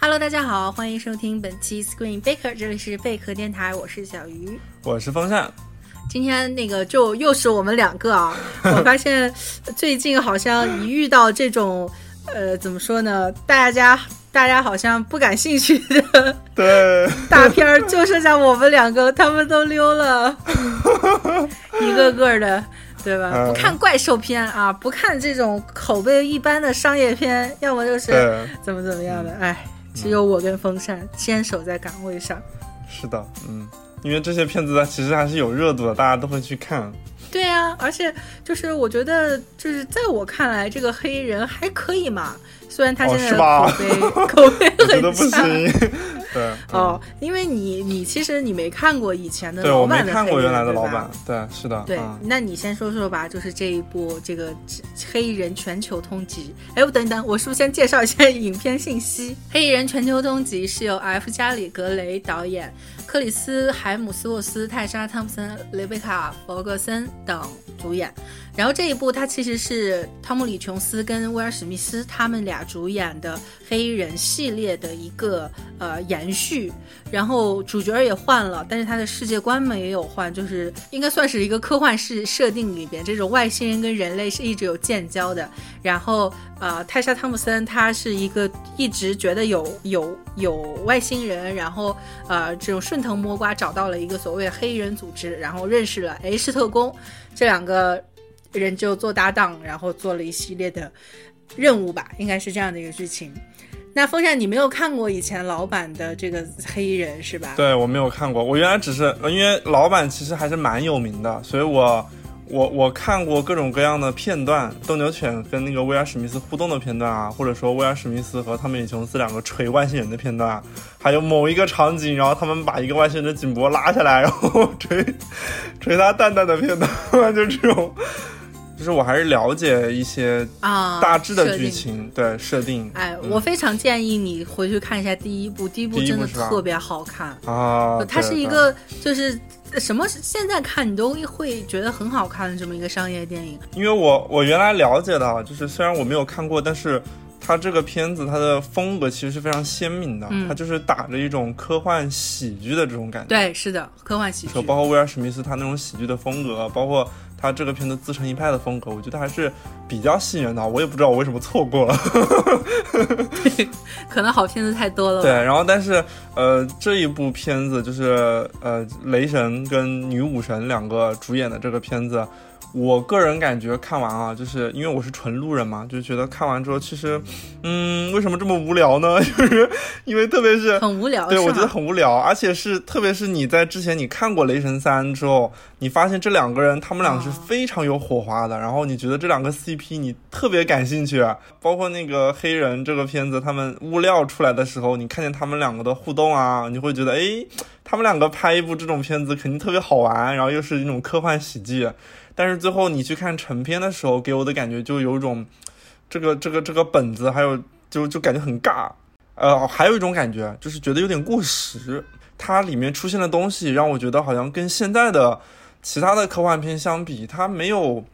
Hello，大家好，欢迎收听本期 Screen Baker，这里是贝壳电台，我是小鱼，我是风扇。今天那个就又是我们两个啊，我发现最近好像一遇到这种呃，怎么说呢，大家大家好像不感兴趣的对 大片儿，就剩下我们两个，他们都溜了，一个个的。对吧？不看怪兽片啊，不看这种口碑一般的商业片，要么就是怎么怎么样的。哎，只有我跟风扇坚守在岗位上。是的，嗯，因为这些片子它其实还是有热度的，大家都会去看。对呀，而且就是我觉得，就是在我看来，这个黑人还可以嘛。虽然他现在口碑 口碑很差。对 哦，因为你你其实你没看过以前的老版的，对，我没看过原来的老版，对，是的，对，那你先说说吧，就是这一部这个《黑衣人全球通缉》。哎，我等一等，我是不是先介绍一下影片信息？《黑衣人全球通缉》是由 F 加里格雷导演，克里斯海姆斯沃斯、泰莎汤普森、雷贝卡弗格森等主演。然后这一部它其实是汤姆李琼斯跟威尔史密斯他们俩主演的黑衣人系列的一个呃延续，然后主角也换了，但是他的世界观嘛也有换，就是应该算是一个科幻式设定里边，这种外星人跟人类是一直有建交的。然后呃，泰莎汤姆森他是一个一直觉得有有有外星人，然后呃这种顺藤摸瓜找到了一个所谓的黑衣人组织，然后认识了 H 特工这两个。人就做搭档，然后做了一系列的任务吧，应该是这样的一个剧情。那风扇，你没有看过以前老版的这个黑衣人是吧？对我没有看过，我原来只是因为老版其实还是蛮有名的，所以我我我看过各种各样的片段，斗牛犬跟那个威尔史密斯互动的片段啊，或者说威尔史密斯和汤米琼斯两个锤外星人的片段，还有某一个场景，然后他们把一个外星人的颈脖拉下来，然后锤锤他蛋蛋的片段，就这种。就是我还是了解一些啊大致的剧情，对设定。哎，我非常建议你回去看一下第一部，第一部真的特别好看啊！它是一个就是什么现在看你都会觉得很好看的这么一个商业电影。因为我我原来了解的，就是虽然我没有看过，但是它这个片子它的风格其实是非常鲜明的，它就是打着一种科幻喜剧的这种感觉。对，是的，科幻喜剧。包括威尔史密斯他那种喜剧的风格，包括。他这个片子自成一派的风格，我觉得还是比较吸引人的。我也不知道我为什么错过了，可能好片子太多了。对，然后但是呃，这一部片子就是呃，雷神跟女武神两个主演的这个片子。我个人感觉看完啊，就是因为我是纯路人嘛，就觉得看完之后，其实，嗯，为什么这么无聊呢？就是因为特别是很无聊，对我觉得很无聊，而且是特别是你在之前你看过《雷神三》之后，你发现这两个人他们俩是非常有火花的，然后你觉得这两个 CP 你特别感兴趣，包括那个黑人这个片子，他们物料出来的时候，你看见他们两个的互动啊，你会觉得哎，他们两个拍一部这种片子肯定特别好玩，然后又是一种科幻喜剧。但是最后你去看成片的时候，给我的感觉就有一种，这个这个这个本子还有就就感觉很尬，呃，还有一种感觉就是觉得有点过时，它里面出现的东西让我觉得好像跟现在的其他的科幻片相比，它没有。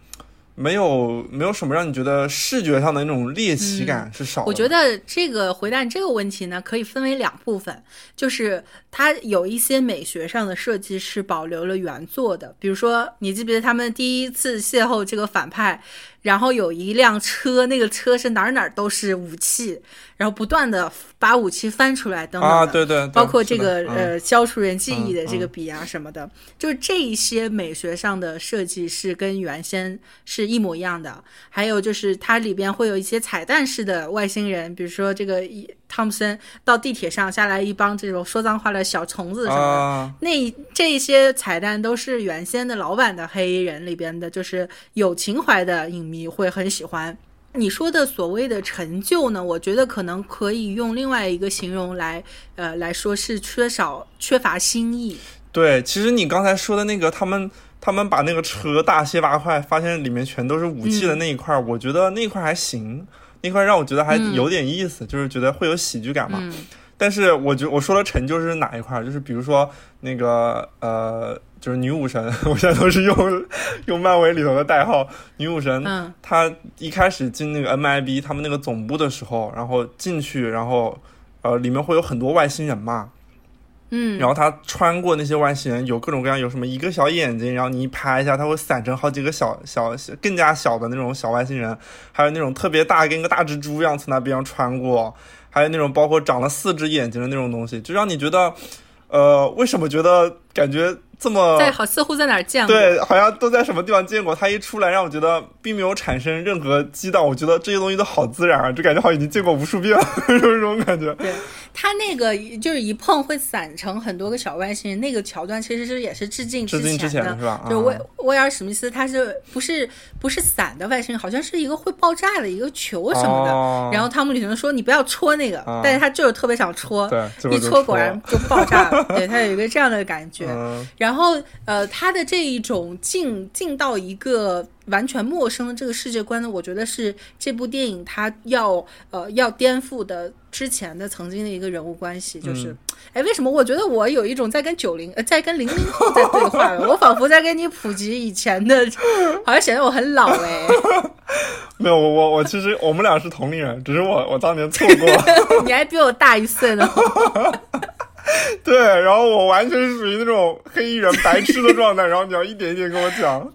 没有没有什么让你觉得视觉上的那种猎奇感是少。我觉得这个回答你这个问题呢，可以分为两部分，就是它有一些美学上的设计是保留了原作的，比如说你记不记得他们第一次邂逅这个反派？然后有一辆车，那个车是哪儿哪儿都是武器，然后不断的把武器翻出来等等啊，对对，包括这个呃消除人记忆的这个笔啊什么的，就是这一些美学上的设计是跟原先是一模一样的。还有就是它里边会有一些彩蛋式的外星人，比如说这个一。汤姆森到地铁上下来一帮这种说脏话的小虫子什么的，那这些彩蛋都是原先的老版的黑衣人里边的，就是有情怀的影迷会很喜欢。你说的所谓的成就呢，我觉得可能可以用另外一个形容来，呃，来说是缺少缺乏新意。对，其实你刚才说的那个，他们他们把那个车大卸八块，发现里面全都是武器的那一块，我觉得那一块还行。那块让我觉得还有点意思，就是觉得会有喜剧感嘛。但是我觉我说的成就是哪一块，就是比如说那个呃，就是女武神，我现在都是用用漫威里头的代号女武神。嗯，她一开始进那个 MIB 他们那个总部的时候，然后进去，然后呃，里面会有很多外星人嘛。嗯，然后他穿过那些外星人，有各种各样，有什么一个小眼睛，然后你一拍一下，它会散成好几个小小更加小的那种小外星人，还有那种特别大，跟个大蜘蛛一样从那边上穿过，还有那种包括长了四只眼睛的那种东西，就让你觉得，呃，为什么觉得感觉？这么在好似乎在哪儿见过？对，好像都在什么地方见过。他一出来，让我觉得并没有产生任何激荡。我觉得这些东西都好自然啊，就感觉好像已经见过无数遍了，就是这种感觉。对他那个就是一碰会散成很多个小外星人，那个桥段其实是也是致敬致敬之前的，是吧？就威威尔史密斯，他是不是不是散的外星人？好像是一个会爆炸的一个球什么的。然后汤姆里熊说：“你不要戳那个。”但是他就是特别想戳，一戳果然就爆炸了。对他有一个这样的感觉。然后呃。他的这一种进进到一个完全陌生的这个世界观呢，我觉得是这部电影它要呃要颠覆的之前的曾经的一个人物关系，就是，哎，为什么我觉得我有一种在跟九零呃在跟零零后在对话我仿佛在跟你普及以前的，好像显得我很老哎。没有，我我我其实我们俩是同龄人，只是我我当年错过，你还比我大一岁呢。对，然后我完全是属于那种黑衣人白痴的状态，然后你要一点一点跟我讲。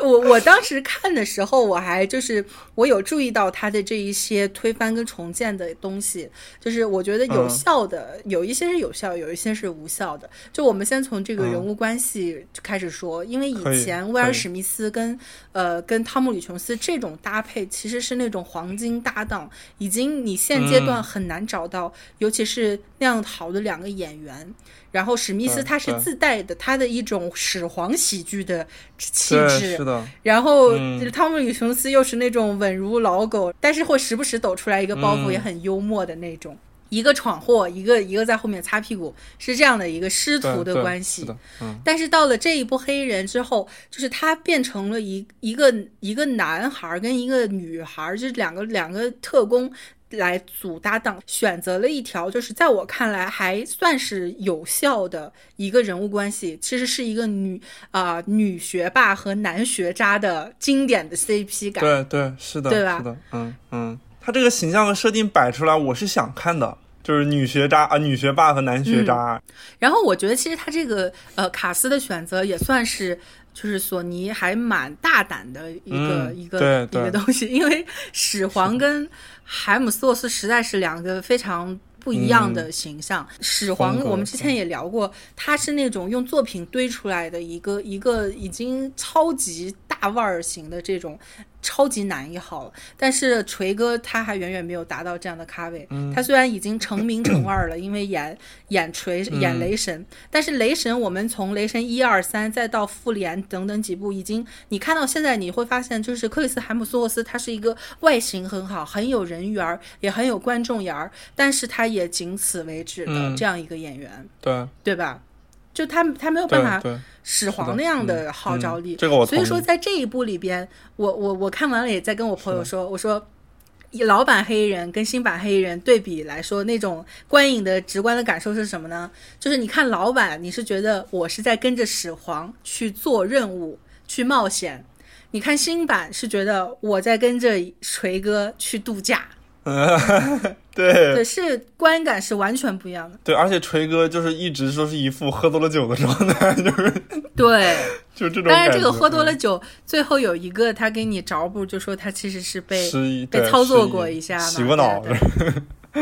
我我当时看的时候，我还就是我有注意到他的这一些推翻跟重建的东西，就是我觉得有效的有一些是有效，有一些是无效的。就我们先从这个人物关系开始说，因为以前威尔史密斯跟呃跟汤姆里琼斯这种搭配其实是那种黄金搭档，已经你现阶段很难找到，尤其是那样好的两个演。演员，然后史密斯他是自带的他的一种始皇喜剧的气质，是的。然后汤姆·李琼斯又是那种稳如老狗，但是会时不时抖出来一个包袱，也很幽默的那种。一个闯祸，一个一个在后面擦屁股，是这样的一个师徒的关系。但是到了这一部黑人之后，就是他变成了一一个一个男孩跟一个女孩，就是两个两个特工。来组搭档，选择了一条就是在我看来还算是有效的一个人物关系，其实是一个女啊女学霸和男学渣的经典的 CP 感。对对是的，对吧？是的，嗯嗯，他这个形象和设定摆出来，我是想看的，就是女学渣啊女学霸和男学渣。然后我觉得其实他这个呃卡斯的选择也算是。就是索尼还蛮大胆的一个一个一个东西，因为始皇跟海姆斯沃斯实在是两个非常不一样的形象。始皇我们之前也聊过，他是那种用作品堆出来的一个一个已经超级大腕儿型的这种。超级难一号，但是锤哥他还远远没有达到这样的咖位。他虽然已经成名成腕了，因为演 演锤演雷神，但是雷神我们从雷神一二三再到复联等等几部，已经你看到现在你会发现，就是克里斯海姆斯沃斯他是一个外形很好、很有人缘儿，也很有观众缘儿，但是他也仅此为止的这样一个演员，对。对吧？就他他没有办法始皇那样的号召力，这个我所以说在这一部里边，我我我看完了也在跟我朋友说，我说老版黑衣人跟新版黑衣人对比来说，那种观影的直观的感受是什么呢？就是你看老版，你是觉得我是在跟着始皇去做任务去冒险；你看新版是觉得我在跟着锤哥去度假。对对，是观感是完全不一样的。对，而且锤哥就是一直说是一副喝多了酒的状态，就是对，就这种。但是这个喝多了酒，最后有一个他给你着补，就说他其实是被被操作过一下，洗过脑。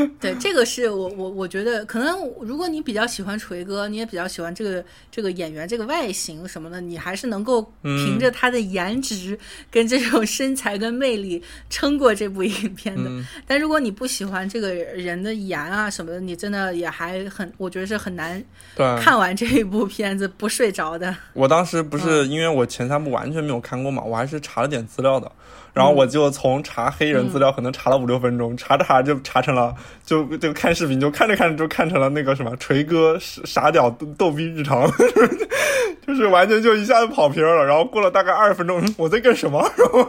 对，这个是我我我觉得，可能如果你比较喜欢锤哥，你也比较喜欢这个这个演员这个外形什么的，你还是能够凭着他的颜值跟这种身材跟魅力撑过这部影片的。但如果你不喜欢这个人的颜啊什么的，你真的也还很，我觉得是很难看完这一部片子不睡着的。我当时不是因为我前三部完全没有看过嘛，我还是查了点资料的。然后我就从查黑人资料，可能查了五六分钟，查着查就查成了，就就看视频，就看着看着就看成了那个什么锤哥傻屌逗逼日常，就就是完全就一下子跑偏了。然后过了大概二十分钟，我在干什么？然后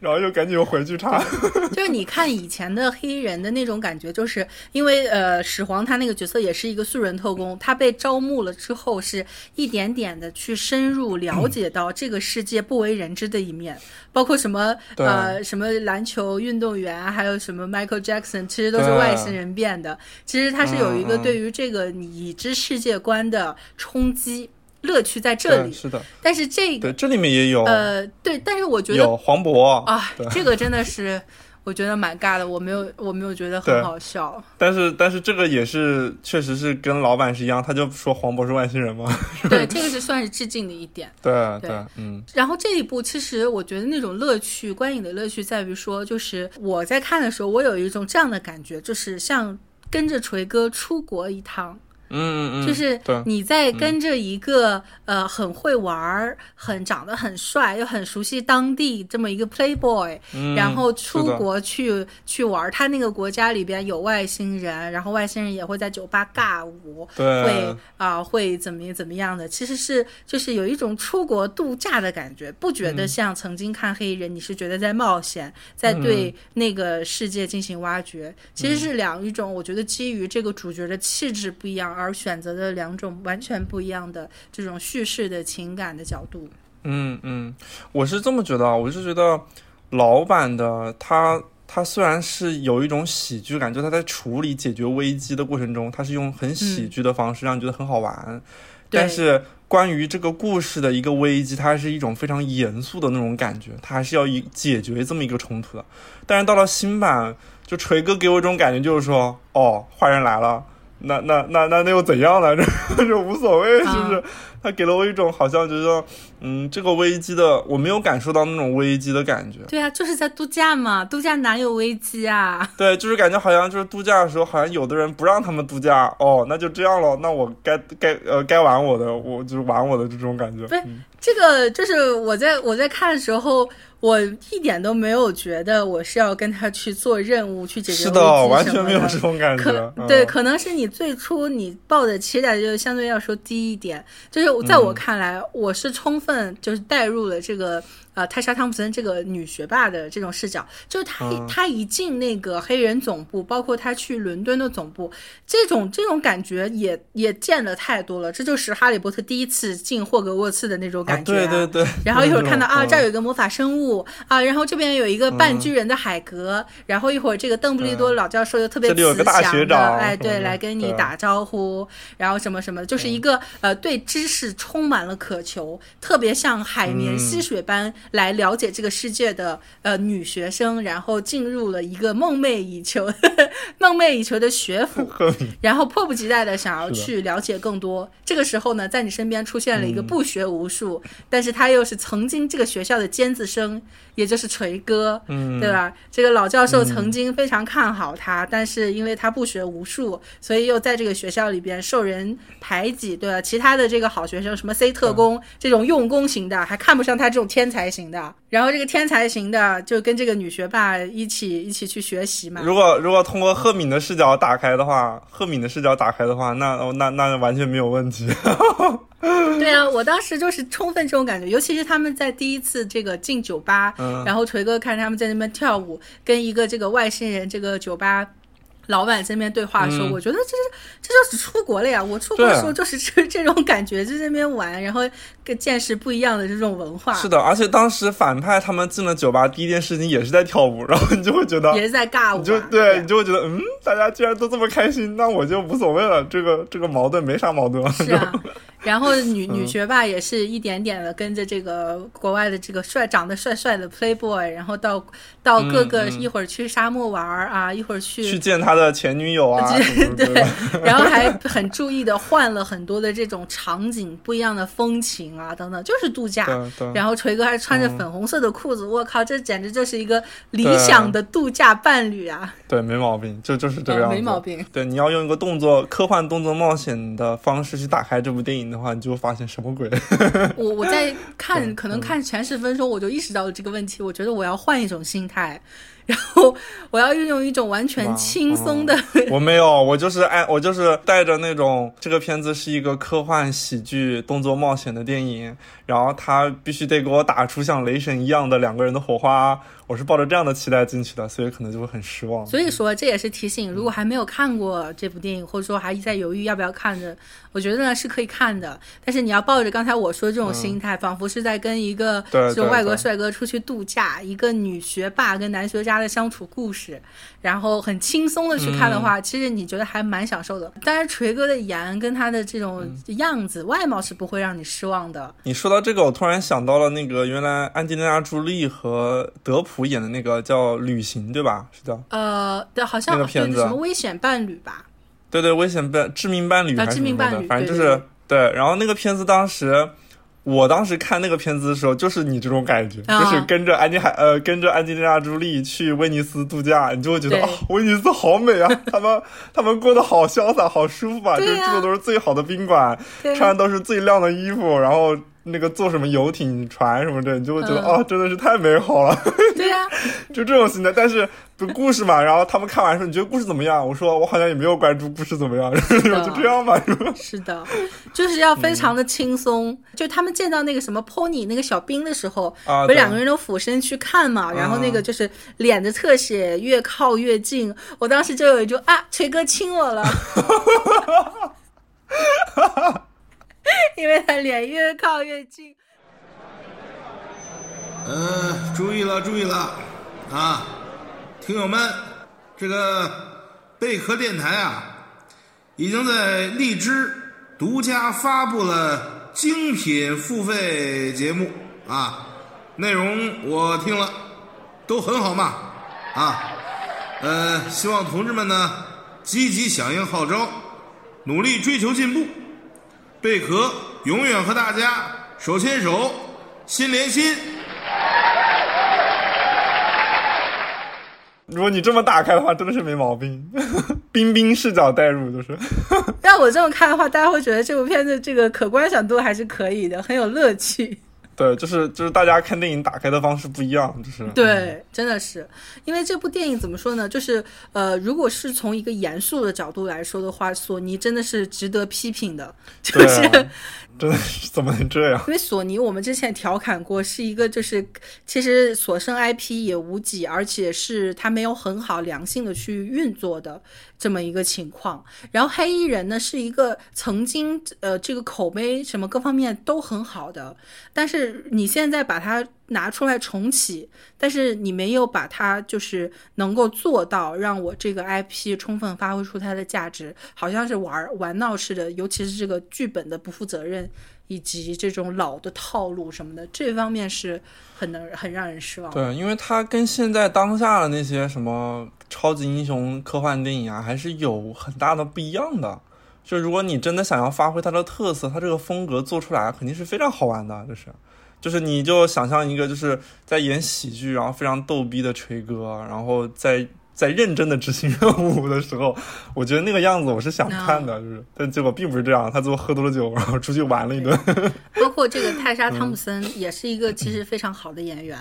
然后又赶紧又回去查。就是你看以前的黑衣人的那种感觉，就是因为呃始皇他那个角色也是一个素人特工，他被招募了之后，是一点点的去深入了解到这个世界不为人知的一面，包括什么呃什么篮球运动员，还有什么 Michael Jackson，其实都是外星人变的。其实他是有一个对于这个已知世界观的冲击。乐趣在这里。是的，但是这对这里面也有呃对，但是我觉得有黄渤啊，这个真的是我觉得蛮尬的，我没有我没有觉得很好笑。但是但是这个也是确实是跟老板是一样，他就说黄渤是外星人吗。对，这个是算是致敬的一点。对对嗯。然后这一部其实我觉得那种乐趣，观影的乐趣在于说，就是我在看的时候，我有一种这样的感觉，就是像跟着锤哥出国一趟。嗯嗯，就是你在跟着一个呃很会玩儿、很长得很帅又很熟悉当地这么一个 playboy，然后出国去去玩。他那个国家里边有外星人，然后外星人也会在酒吧尬舞，会啊会怎么怎么样的。其实是就是有一种出国度假的感觉，不觉得像曾经看黑人，你是觉得在冒险，在对那个世界进行挖掘。其实是两一种，我觉得基于这个主角的气质不一样。而选择的两种完全不一样的这种叙事的情感的角度。嗯嗯，我是这么觉得，我是觉得老版的他他虽然是有一种喜剧感，就他在处理解决危机的过程中，他是用很喜剧的方式让你觉得很好玩。但是关于这个故事的一个危机，它是一种非常严肃的那种感觉，他还是要以解决这么一个冲突的。但是到了新版，就锤哥给我一种感觉，就是说，哦，坏人来了。那那那那那又怎样呢？这 就无所谓，是不是？他给了我一种好像觉得，嗯，这个危机的我没有感受到那种危机的感觉。对啊，就是在度假嘛，度假哪有危机啊？对，就是感觉好像就是度假的时候，好像有的人不让他们度假哦，那就这样了，那我该该呃该玩我的，我就是玩我的这种感觉。对，这个就是我在我在看的时候。我一点都没有觉得我是要跟他去做任务去解决危机什完全没有这种感觉。对，可能是你最初你抱的期待就相对要说低一点。就是在我看来，我是充分就是带入了这个。呃，泰莎·汤普森这个女学霸的这种视角，就是她她一进那个黑人总部，包括她去伦敦的总部，这种这种感觉也也见了太多了。这就是哈利波特第一次进霍格沃茨的那种感觉。对对对。然后一会儿看到啊，这儿有一个魔法生物啊，然后这边有一个半巨人的海格，然后一会儿这个邓布利多老教授又特别慈祥的，哎，对，来跟你打招呼，然后什么什么，就是一个呃对知识充满了渴求，特别像海绵吸水般。来了解这个世界的呃女学生，然后进入了一个梦寐以求、梦寐以求的学府，然后迫不及待的想要去了解更多。这个时候呢，在你身边出现了一个不学无术，但是他又是曾经这个学校的尖子生。也就是锤哥，嗯，对吧？这个老教授曾经非常看好他，但是因为他不学无术，所以又在这个学校里边受人排挤，对吧？其他的这个好学生，什么 C 特工这种用功型的，还看不上他这种天才型的。然后这个天才型的就跟这个女学霸一起一起去学习嘛。如果如果通过赫敏的视角打开的话，赫敏的视角打开的话，那那那完全没有问题。对啊，我当时就是充分这种感觉，尤其是他们在第一次这个进酒吧，然后锤哥看他们在那边跳舞，跟一个这个外星人这个酒吧。老板在那边对话的时候，我觉得这是这就是出国了呀！我出国的时候就是这这种感觉，就在那边玩，然后跟见识不一样的这种文化。是的，而且当时反派他们进了酒吧，第一件事情也是在跳舞，然后你就会觉得 也是在尬舞，你就对你就会觉得嗯，大家既然都这么开心，那我就无所谓了，这个这个矛盾没啥矛盾。是啊。然后女女学霸也是一点点的跟着这个国外的这个帅长得帅帅的 playboy，然后到到各个一会儿去沙漠玩啊，一会儿去去见他的前女友啊，对，然后还很注意的换了很多的这种场景，不一样的风情啊等等，就是度假。然后锤哥还穿着粉红色的裤子，我靠，这简直就是一个理想的度假伴侣啊！对，没毛病，就就是这个样子，没毛病。对，你要用一个动作科幻动作冒险的方式去打开这部电影。的话，你就会发现什么鬼？我我在看，可能看前十分钟，我就意识到了这个问题。我觉得我要换一种心态。然后我要运用一种完全轻松的，我没有，我就是爱我就是带着那种这个片子是一个科幻喜剧动作冒险的电影，然后他必须得给我打出像雷神一样的两个人的火花。我是抱着这样的期待进去的，所以可能就会很失望。所以说，这也是提醒，如果还没有看过这部电影，或者说还在犹豫要不要看的，我觉得呢是可以看的。但是你要抱着刚才我说这种心态，仿佛是在跟一个这种外国帅哥出去度假，一个女学霸跟男学渣的相处故事，然后很轻松的去看的话，其实你觉得还蛮享受的。当然，锤哥的颜跟他的这种样子、外貌是不会让你失望的。你说到这个，我突然想到了那个原来安吉丽娜·朱莉和德普。演的那个叫《旅行》，对吧？是叫。呃，对，好像那个片子什么危险伴侣吧？对对，危险伴致命伴侣还是什么的，反正就是对。然后那个片子当时，我当时看那个片子的时候，就是你这种感觉，就是跟着安妮海呃，跟着安吉丽娜·朱莉去威尼斯度假，你就会觉得啊，威尼斯好美啊！他们他们过得好潇洒，好舒服啊！就是住的都是最好的宾馆，穿的都是最亮的衣服，然后。那个坐什么游艇、船什么的，你就会觉得哦，真的是太美好了。对呀，就这种心态。但是故事嘛，然后他们看完说：“你觉得故事怎么样？”我说：“我好像也没有关注故事怎么样。”就这样吧，是吧？是的，就是要非常的轻松。就他们见到那个什么 pony 那个小兵的时候，不是两个人都俯身去看嘛，然后那个就是脸的特写越靠越近。我当时就有一句啊，锤哥亲我了。因为他脸越靠越近。呃，注意了，注意了，啊，听友们，这个贝壳电台啊，已经在荔枝独家发布了精品付费节目啊，内容我听了都很好嘛，啊，呃，希望同志们呢积极响应号召，努力追求进步。贝壳永远和大家手牵手，心连心。如果你这么打开的话，真的是没毛病。冰冰视角带入，就是。让我这么看的话，大家会觉得这部片子这个可观赏度还是可以的，很有乐趣。对，就是就是大家看电影打开的方式不一样，就是对，真的是，因为这部电影怎么说呢？就是呃，如果是从一个严肃的角度来说的话，索尼真的是值得批评的，就是。真的怎么能这样？因为索尼，我们之前调侃过，是一个就是其实所剩 IP 也无几，而且是它没有很好良性的去运作的这么一个情况。然后黑衣人呢，是一个曾经呃这个口碑什么各方面都很好的，但是你现在把它。拿出来重启，但是你没有把它就是能够做到让我这个 IP 充分发挥出它的价值，好像是玩玩闹似的。尤其是这个剧本的不负责任，以及这种老的套路什么的，这方面是很能很让人失望。对，因为它跟现在当下的那些什么超级英雄科幻电影啊，还是有很大的不一样的。就如果你真的想要发挥它的特色，它这个风格做出来肯定是非常好玩的，就是。就是你就想象一个就是在演喜剧，然后非常逗逼的锤哥，然后在在认真的执行任务的时候，我觉得那个样子我是想看的，就是，但结果并不是这样，他最后喝多了酒，然后出去玩了一顿。包括这个泰莎汤普森也是一个其实非常好的演员。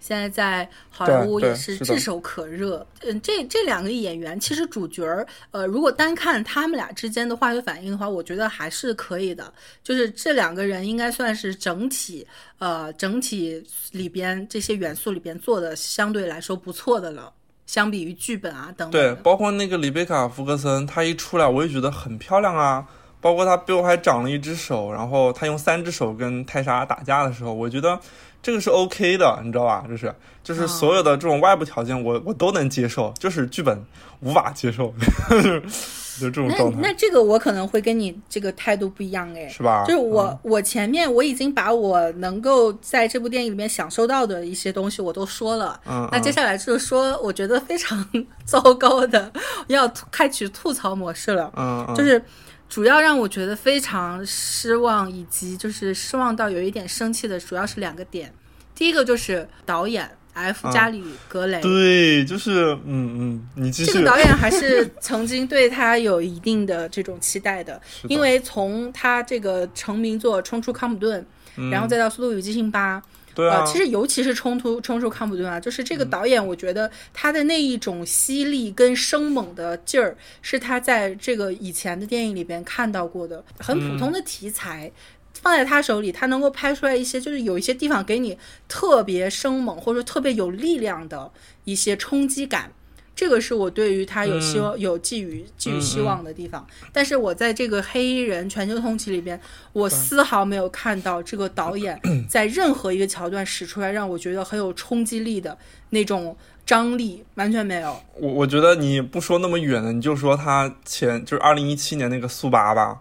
现在在好莱坞也是炙手可热。嗯，这这两个演员其实主角儿，呃，如果单看他们俩之间的化学反应的话，我觉得还是可以的。就是这两个人应该算是整体，呃，整体里边这些元素里边做的相对来说不错的了。相比于剧本啊等。对，包括那个里贝卡·福格森，她一出来我也觉得很漂亮啊。包括他背后还长了一只手，然后他用三只手跟泰莎打架的时候，我觉得。这个是 OK 的，你知道吧？就是就是所有的这种外部条件，我我都能接受，就是剧本无法接受，就这种状态。那那这个我可能会跟你这个态度不一样哎，是吧？就是我我前面我已经把我能够在这部电影里面享受到的一些东西我都说了，嗯，那接下来就是说我觉得非常 糟糕的，要开启吐槽模式了，嗯，就是。主要让我觉得非常失望，以及就是失望到有一点生气的，主要是两个点。第一个就是导演 F 加里格雷。对，就是嗯嗯，你。这个导演 还是曾经对他有一定的这种期待的，因为从他这个成名作《冲出康普顿》，然后再到《速度与激情八》。对啊，其实尤其是冲突冲出康普顿啊，就是这个导演，我觉得他的那一种犀利跟生猛的劲儿，是他在这个以前的电影里边看到过的。很普通的题材，放在他手里，他能够拍出来一些，就是有一些地方给你特别生猛或者说特别有力量的一些冲击感。这个是我对于他有希望、有寄予寄予希望的地方，但是我在这个黑衣人全球通缉里边，我丝毫没有看到这个导演 在任何一个桥段使出来让我觉得很有冲击力的那种张力，完全没有。我我觉得你不说那么远的，你就说他前就是二零一七年那个速八吧。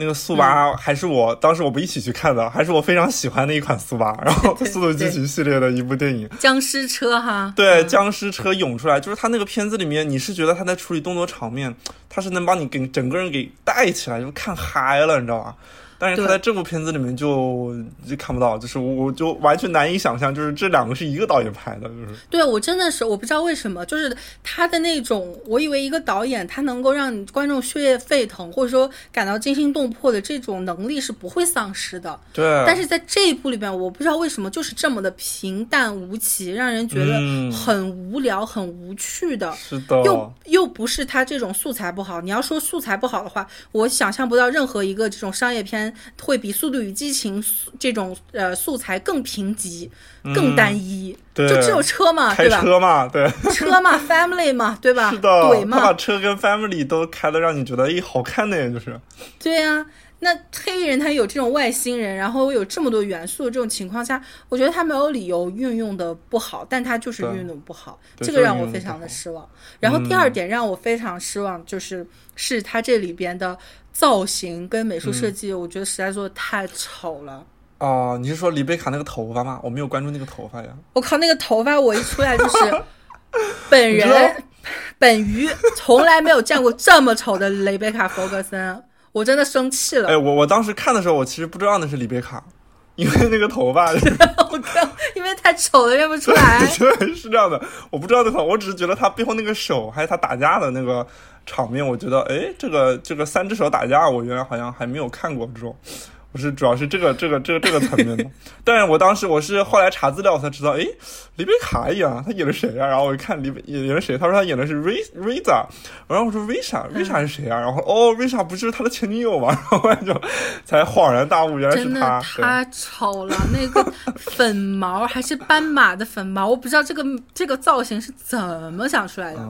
那个速八还是我当时我们一起去看的，还是我非常喜欢的一款速八，然后速度激情系列的一部电影，僵尸车哈，对，僵尸车涌出来，就是他那个片子里面，你是觉得他在处理动作场面，他是能把你给整个人给带起来，就看嗨了，你知道吧？但是他在这部片子里面就就看不到，就是我我就完全难以想象，就是这两个是一个导演拍的，就是对我真的是我不知道为什么，就是他的那种，我以为一个导演他能够让观众血液沸腾，或者说感到惊心动魄的这种能力是不会丧失的，对。但是在这一部里边，我不知道为什么就是这么的平淡无奇，让人觉得很无聊、很无趣的，是的。又又不是他这种素材不好，你要说素材不好的话，我想象不到任何一个这种商业片。会比《速度与激情》这种呃素材更贫瘠、更单一，就只有车嘛，对吧？车嘛，对，车嘛，family 嘛，对吧？是的，怼嘛，他把车跟 family 都开的让你觉得诶好看的，就是。对呀，那黑衣人他有这种外星人，然后有这么多元素这种情况下，我觉得他没有理由运用的不好，但他就是运用不好，这个让我非常的失望。然后第二点让我非常失望，就是是他这里边的。造型跟美术设计，我觉得实在做的太丑了。哦，你是说李贝卡那个头发吗？我没有关注那个头发呀。我靠，那个头发我一出来就是 本人本鱼从来没有见过这么丑的雷贝卡·弗格森，我真的生气了。哎，我我当时看的时候，我其实不知道那是李贝卡，因为那个头发。我靠，因为太丑了认不出来。对，是这样的，我不知道那套，我只是觉得他背后那个手，还有他打架的那个。场面我觉得，哎，这个这个三只手打架，我原来好像还没有看过这种。我是主要是这个这个这个这个层面的，但是我当时我是后来查资料我才知道，诶，李贝卡演啊，他演的谁啊？然后我一看李演演的谁，他说他演的是 Ray Risa，然后我说 Risa Risa 是谁啊？然后哦，Risa 不就是他的前女友吗？然后我就才恍然大悟，原来是他。太丑了，那个粉毛还是斑马的粉毛，我不知道这个这个造型是怎么想出来的。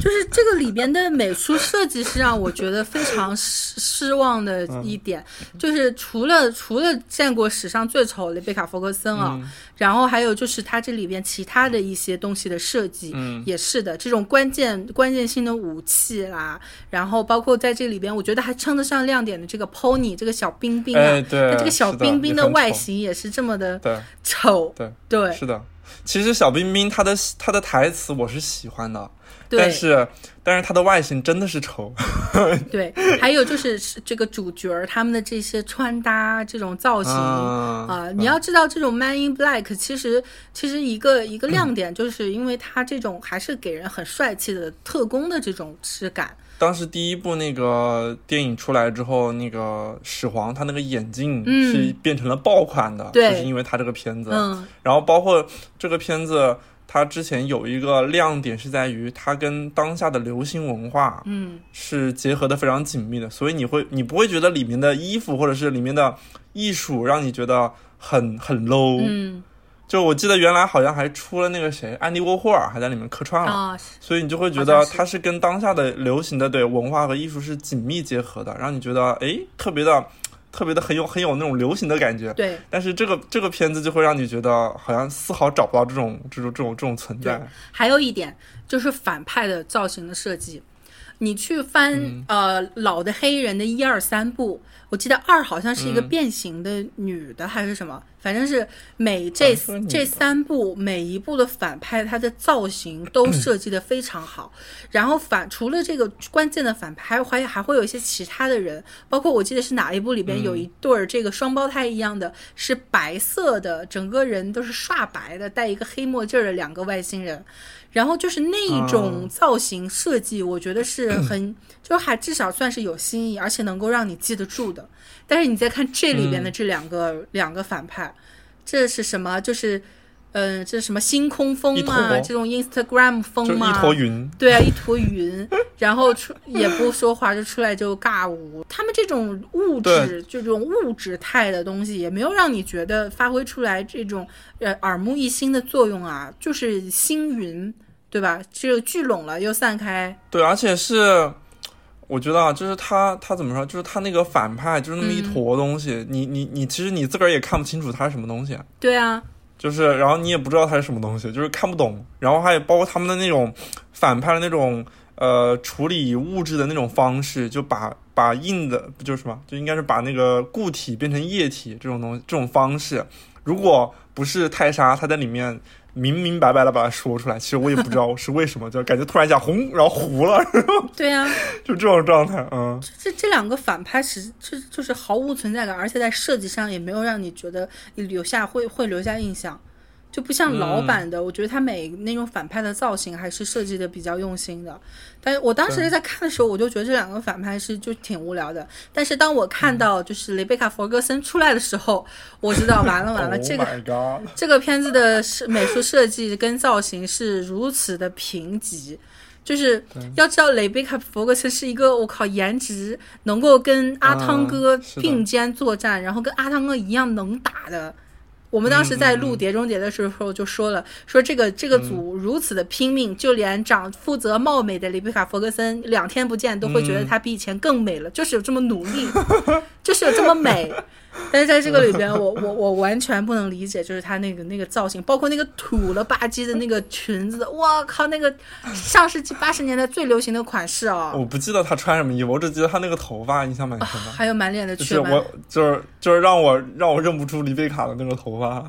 就是这个里边的美术设计是让我觉得非常失失望的一点，就是除了除了见过史上最丑的贝卡·福克森啊，然后还有就是它这里边其他的一些东西的设计，也是的，这种关键关键性的武器啦，然后包括在这里边，我觉得还称得上亮点的这个 pony 这个小冰冰啊，它这个小冰冰的外形也是这么的丑，对对，是的，其实小冰冰他的他的台词我是喜欢的。但是，但是它的外形真的是丑。对，还有就是这个主角儿他们的这些穿搭、这种造型啊，你要知道，这种 Man in Black 其实其实一个一个亮点，就是因为它这种还是给人很帅气的特工的这种质感。当时第一部那个电影出来之后，那个始皇他那个眼镜是变成了爆款的，就是因为他这个片子。嗯，然后包括这个片子。它之前有一个亮点是在于它跟当下的流行文化，嗯，是结合的非常紧密的，所以你会你不会觉得里面的衣服或者是里面的艺术让你觉得很很 low，嗯，就我记得原来好像还出了那个谁安迪沃霍尔还在里面客串了，所以你就会觉得它是跟当下的流行的对文化和艺术是紧密结合的，让你觉得哎特别的。特别的很有很有那种流行的感觉，对。但是这个这个片子就会让你觉得好像丝毫找不到这种这种这种这种存在。还有一点就是反派的造型的设计，你去翻呃老的黑人的一二三部，我记得二好像是一个变形的女的还是什么。反正是每这这三部每一部的反派，他的造型都设计的非常好。然后反除了这个关键的反派，还还还会有一些其他的人，包括我记得是哪一部里边有一对儿这个双胞胎一样的，是白色的，整个人都是刷白的，戴一个黑墨镜儿的两个外星人。然后就是那一种造型设计，我觉得是 很，就还至少算是有新意，而且能够让你记得住的。但是你再看这里边的这两个、两个反派，这是什么？就是，嗯、这是什么星空风一嘛？这种 Instagram 风嘛？一坨云。对啊，一坨云，然后出也不说话，就出来就尬舞。他们这种物质，就这种物质态的东西，也没有让你觉得发挥出来这种呃耳目一新的作用啊，就是星云，对吧？这个聚拢了又散开，对，而且是，我觉得啊，就是他他怎么说，就是他那个反派就是那么一嗯。坨东西，你你你其实你自个儿也看不清楚他是什么东西，对啊，就是然后你也不知道它是什么东西，就是看不懂，然后还有包括他们的那种反派的那种呃处理物质的那种方式，就把把硬的不就是什么，就应该是把那个固体变成液体这种东西这种方式，如果不是泰莎他在里面。明明白白的把它说出来，其实我也不知道是为什么，就感觉突然一下红，然后糊了，对啊，就这种状态，嗯，这这两个反派实这就是毫无存在感，而且在设计上也没有让你觉得留下会会留下印象，就不像老版的，我觉得他每那种反派的造型还是设计的比较用心的。但是我当时在看的时候，我就觉得这两个反派是就挺无聊的。但是当我看到就是雷贝卡·弗格森出来的时候，我知道完了完了，Oh 这个！这个片子的设美术设计跟造型是如此的贫瘠，就是要知道雷贝卡·弗格森是一个我靠颜值能够跟阿汤哥并肩作战，然后跟阿汤哥一样能打的。我们当时在录《碟中谍》的时候就说了，说这个这个组如此的拼命，就连长负责貌美的里贝卡·弗格森两天不见都会觉得她比以前更美了，就是有这么努力，就是有这么美。但是在这个里边，我我我完全不能理解，就是她那个那个造型，包括那个土了吧唧的那个裙子，我靠，那个上世纪八十年代最流行的款式哦，我不记得他穿什么衣服，我只记得他那个头发印象蛮深的。还有满脸的雀斑。就是我，就是就是让我让我认不出丽贝卡的那个头发。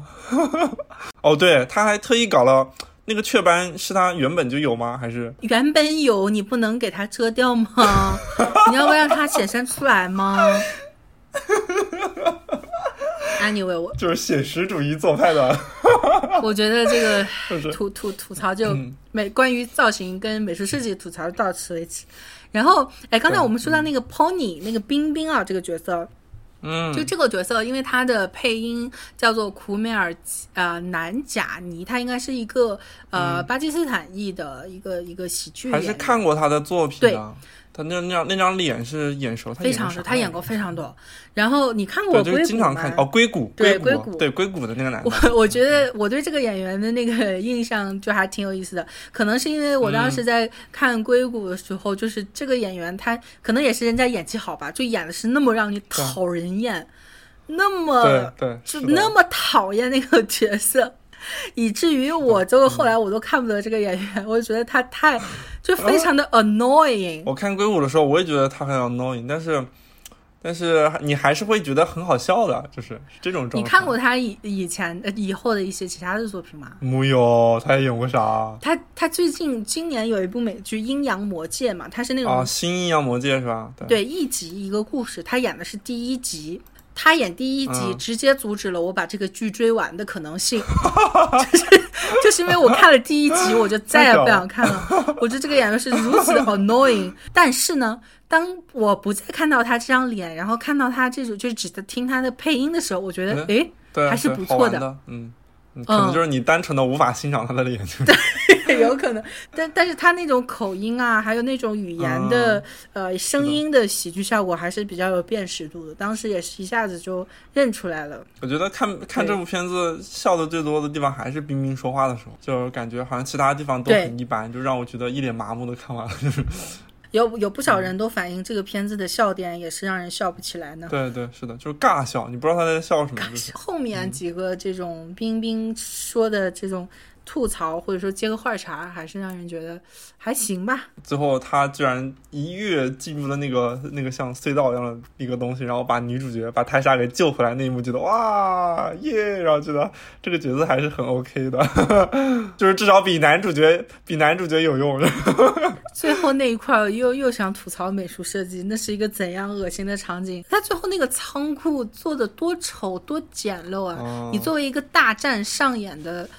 哦，对，他还特意搞了那个雀斑，是他原本就有吗？还是原本有，你不能给它遮掉吗？你要不让它显现出来吗？Anyway，我就是写实主义做派的？我觉得这个 吐吐吐槽就嗯美关于造型跟美术设计吐槽到此为止。然后，哎，刚才我们说到那个 Pony 那个冰冰啊，这个角色，嗯，就这个角色，因为他的配音叫做库梅尔呃南贾尼，他应该是一个呃巴基斯坦裔的一个一个喜剧嗯还是。看过他的作品对的。他那那张那张脸是眼熟，他非常熟，演过啥他演过非常多。然后你看过对，《就是经常看哦，硅谷，对硅硅谷对硅谷的那个男的，我我觉得我对这个演员的那个 印象就还挺有意思的，可能是因为我嗯当时在看《硅谷》的时候，就是这个演员他可能也是人家演技好吧，就演的是那么让你讨人厌，那么对对，就那么讨厌那个角色。以至于我就后来我都看不得这个演员，我就觉得他太就非常的 annoying。我看硅谷的时候，我也觉得他很 annoying，但是但是你还是会觉得很好笑的，就是是这种状态。你看过他以以前呃以后的一些其他的作品吗？木有？他还演过啥他他最近今年有一部美剧《阴阳魔界》嘛，他是那种、啊？新阴阳魔界是吧？对对一集一个故事，他演的是第一集。他演第一集，嗯直接阻止了我把这个剧追完的可能性，就是就是因为我看了第一集，我就再也不想看了。我觉得这个演员是如此的 annoying。但是呢，当我不再看到他这张脸，然后看到他这种就是只听他的配音的时候，我觉得嗯诶，对，还是不错的。嗯，嗯可能就是你单纯的无法欣赏他的脸，就是有可能，但但是他那种口音啊，还有那种语言的、呃声音的喜剧效果，还是比较有辨识度的。当时也是一下子就认出来了。我觉得看看这部片子笑的最多的地方还是冰冰说话的时候，就感觉好像其他地方都很一般，就让我觉得一脸麻木的看完了。就是有有不少人都反映这个片子的笑点也是让人笑不起来呢。对对，是的，就是尬笑，你不知道他在笑什么，就是后面几个这种冰冰说的这种吐槽或者说接个话茬，还是让人觉得还行吧。最后他居然一跃进入了那个那个像隧道一样的一个东西，然后把女主角把泰莎给救回来那一幕，觉得哇耶，然后觉得这个角色还是很 OK 的，就是至少比男主角比男主角有用。最后那一块又又想吐槽美术设计，那是一个怎样恶心的场景？他最后那个仓库做的多丑多简陋啊！你作为一个大战上演的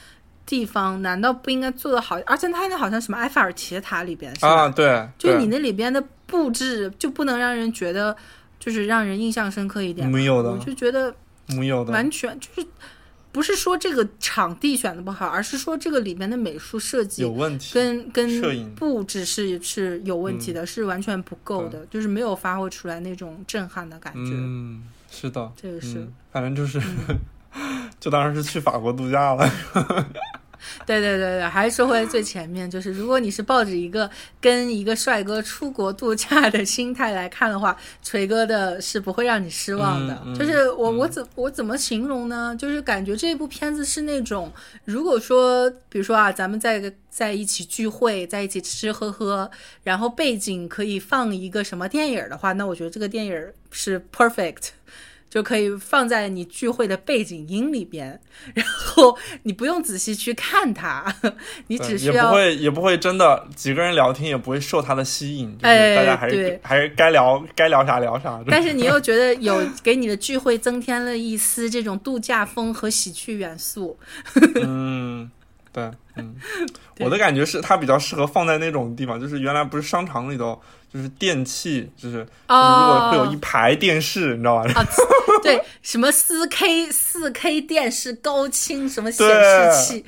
地方，难道不应该做的好？而且他那好像什么埃菲尔铁塔里边是吧？啊，对，就你那里边的布置就不能让人觉得就是让人印象深刻一点？没有的，我就觉得没有的，完全就是。不是说这个场地选的不好，而是说这个里面的美术设计有问题，跟跟布置是是有问题的，是完全不够的，就是没有发挥出来那种震撼的感觉。嗯，是的，这个是，反正就是，就当是去法国度假了。对对对对，还是说回最前面，就是如果你是抱着一个跟一个帅哥出国度假的心态来看的话，锤哥的是不会让你失望的。就是我我怎我怎么形容呢？就是感觉这部片子是那种，如果说比如说啊，咱们在在一起聚会，在一起吃吃喝喝，然后背景可以放一个什么电影的话，那我觉得这个电影是 perfect。就可以放在你聚会的背景音里边，然后你不用仔细去看它，你只需要也不会也不会真的几个人聊天也不会受它的吸引，就是大家还是还是该聊该聊啥聊啥。但是你又觉得有给你的聚会增添了一丝这种度假风和喜剧元素。嗯，对，嗯，我的感觉是它比较适合放在那种地方，就是原来不是商场里头。就是电器，就是如果会有一排电视，你知道吧？啊，对，什么四 K 四 K 电视高清什么显示器，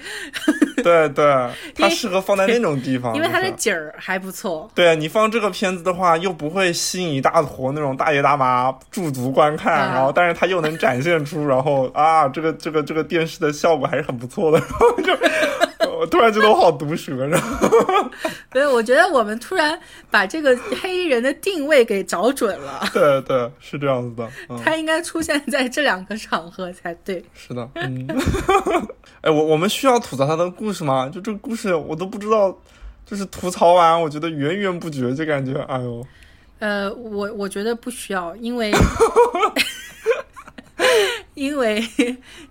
对对，它适合放在那种地方，因为它的景儿还不错。对你放这个片子的话，又不会吸引一大坨那种大爷大妈驻足观看，然后但是它又能展现出，然后啊，这个这个这个电视的效果还是很不错的，然后就。我突然觉得我好毒舌，然后，对，我觉得我们突然把这个黑衣人的定位给找准了。对对，是这样子的。他应该出现在这两个场合才对。是的，嗯。哎，我我们需要吐槽他的故事吗？就这个故事，我都不知道。就是吐槽完，我觉得源源不绝，就感觉，哎呦。呃，我我觉得不需要，因为，因为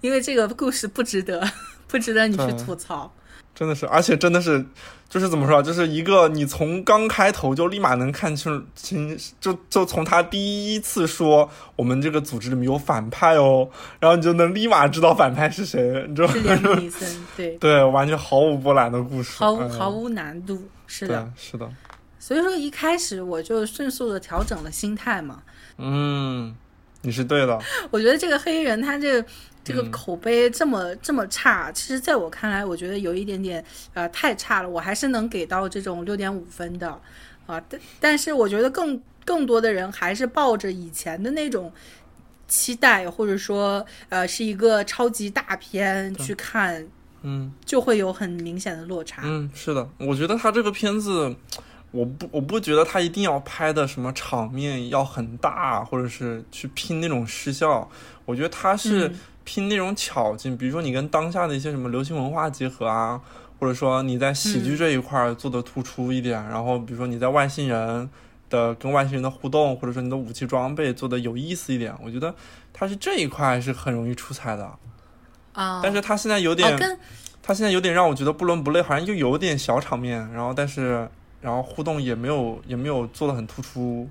因为这个故事不值得，不值得你去吐槽。真的是，而且真的是，就是怎么说，就是一个你从刚开头就立马能看清清，就就从他第一次说我们这个组织里面有反派哦，然后你就能立马知道反派是谁，你知道吗？是连尼森，对 对，完全毫无波澜的故事，毫毫无难度，是的，是的。所以说一开始我就迅速的调整了心态嘛。嗯，你是对的。我觉得这个黑人他这个。这个口碑这么这么差，其实在我看来，我觉得有一点点呃太差了。我还是能给到这种六点五分的啊，但但是我觉得更更多的人还是抱着以前的那种期待，或者说呃是一个超级大片去看，嗯，就会有很明显的落差。嗯，是的，我觉得他这个片子，我不我不觉得他一定要拍的什么场面要很大，或者是去拼那种视效，我觉得他是。拼那种巧劲，比如说你跟当下的一些什么流行文化结合啊，或者说你在喜剧这一块做的突出一点，然后比如说你在外星人的跟外星人的互动，或者说你的武器装备做的有意思一点，我觉得他是这一块是很容易出彩的啊。但是他现在有点，他现在有点让我觉得不伦不类，好像又有点小场面，然后但是然后互动也没有也没有做的很突出，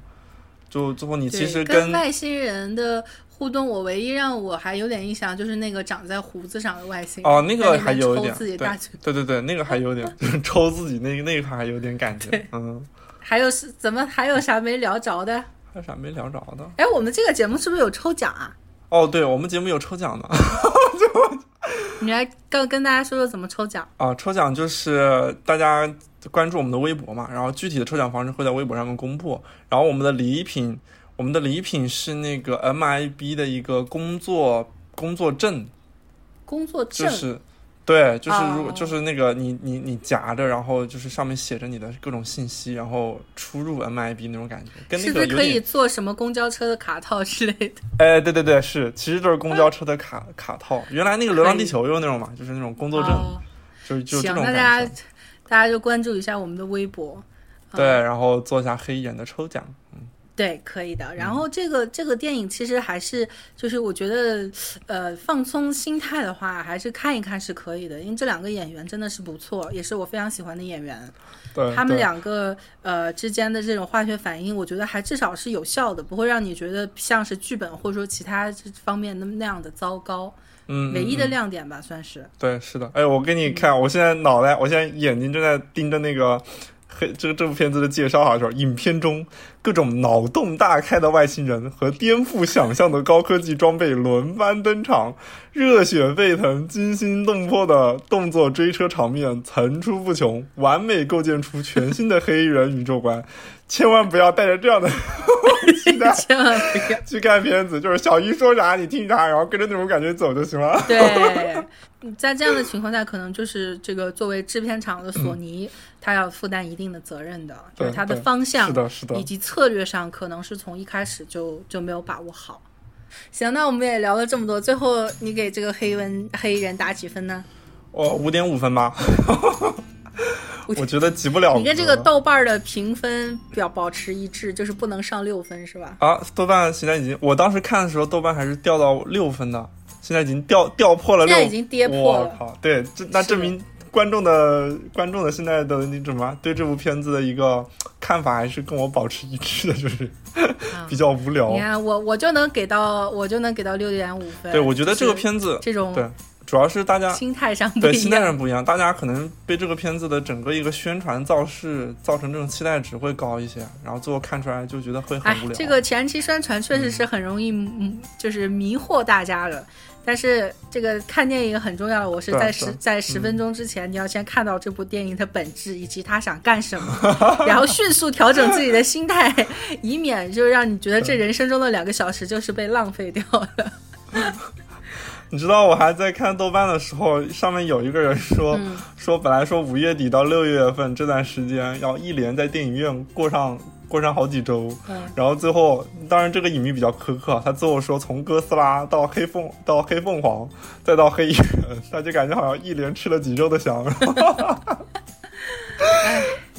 就最后你其实跟外星人的。互动，我唯一让我还有点印象就是那个长在胡子上的外星人哦，那个还有点对对对对，那个还有点就是抽自己那个那一块还有点感觉，嗯。还有是怎么还有啥没聊着的？还有啥没聊着的？哎，我们这个节目是不是有抽奖啊？哦，对，我们节目有抽奖的。你来跟跟大家说说怎么抽奖啊？抽奖就是大家关注我们的微博嘛，然后具体的抽奖方式会在微博上面公布，然后我们的礼品。我们的礼品是那个 MIB 的一个工作工作证，工作证就是，对，就是如果就是那个你你你夹着，然后就是上面写着你的各种信息，然后出入 MIB 那种感觉，跟那个可以做什么公交车的卡套之类的。哎，对对对，是，其实就是公交车的卡卡套。原来那个《流浪地球》用那种嘛，就是那种工作证。就是就这行，种感那大家。大家就关注一下我们的微博。对，嗯然后做一下黑眼的抽奖。对，可以的。嗯然后这个这个电影其实还是就是我觉得，呃，放松心态的话，还是看一看是可以的，因为这两个演员真的是不错，也是我非常喜欢的演员。对，他们两个呃之间的这种化学反应，我觉得还至少是有效的，不会让你觉得像是剧本或者说其他这方面那那样的糟糕。嗯，唯一的亮点吧，算是。对，是的。哎，我给你看，我现在脑袋，我现在眼睛正在盯着那个黑这这部片子的介绍啊，说影片中各种脑洞大开的外星人和颠覆想象的高科技装备轮番登场，热血沸腾、惊心动魄的动作追车场面层出不穷，完美构建出全新的黑衣人宇宙观。千万不要带着这样的 期待千万不要。去看片子，就是小姨说啥你听啥，然后跟着那种感觉走就行了。对，在这样的情况下，可能就是这个作为制片厂的索尼，他要负担一定的责任的，就是对它的方向是的，是的以。及策略上，可能是从一开始就就没有把握好。行，那我们也聊了这么多，最后你给这个黑文黑人打几分呢？我五点五分吧，我觉得及不了。你跟这个豆瓣的评分表保持一致，就是不能上六分，是吧？啊，豆瓣现在已经，我当时看的时候，豆瓣还是掉到六分的，现在已经掉掉破了六，现在已经跌破了我靠，对，这那证明观众的观众的现在的那什么对这部片子的一个看法还是跟我保持一致的，就是啊比较无聊你。看我我就能给到我就能给到六点五分。对，我觉得这个片子这种对，主要是大家心态上不对心态。上不一样，大家可能被这个片子的整个一个宣传造势造成这种期待值会高一些，然后最后看出来就觉得会很无聊。，哎这个前期宣传确实是很容易，嗯，就是迷惑大家的。但是这个看电影很重要，我是在十在十分钟之前，你要先看到这部电影的本质以及他想干什么，然后迅速调整自己的心态，以免就让你觉得这人生中的两个小时就是被浪费掉了。你知道我还在看豆瓣的时候，上面有一个人说、嗯说本来说五月底到六月份这段时间要一连在电影院过上过上好几周，嗯然后最后当然这个影迷比较苛刻，他最后说从哥斯拉到黑凤到黑凤凰再到黑他就感觉好像一连吃了几周的翔，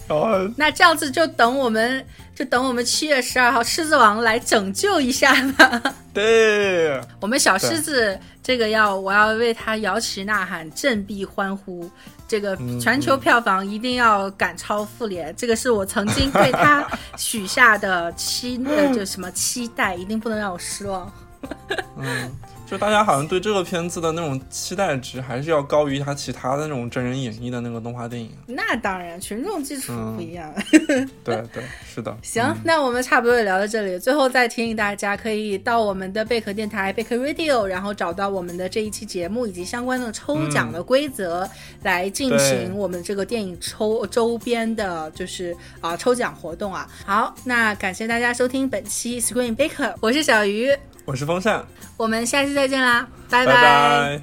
然后 那这样子就等我们就等我们七月十二号狮子王来拯救一下吧。对我们小狮子这个要，我要为他摇旗呐喊，振臂欢呼。这个嗯全球票房一定要赶超复联，这个是我曾经对他许下的期，呃，就什么期待，一定不能让我失望。嗯，就大家好像对这个片子的那种期待值还是要高于他其他的那种真人演绎的那个动画电影。那当然，群众基础不一样。对对，是的。行，嗯那我们差不多也聊到这里。最后再提醒大家，可以到我们的贝壳电台贝壳 Radio，然后找到我们的这一期节目以及相关的抽奖的规则，来进行我们这个电影抽周边的，就是啊、抽奖活动啊。好，那感谢大家收听本期 Screen Baker，我是小鱼，我是风扇，我们下期再见啦，拜拜。拜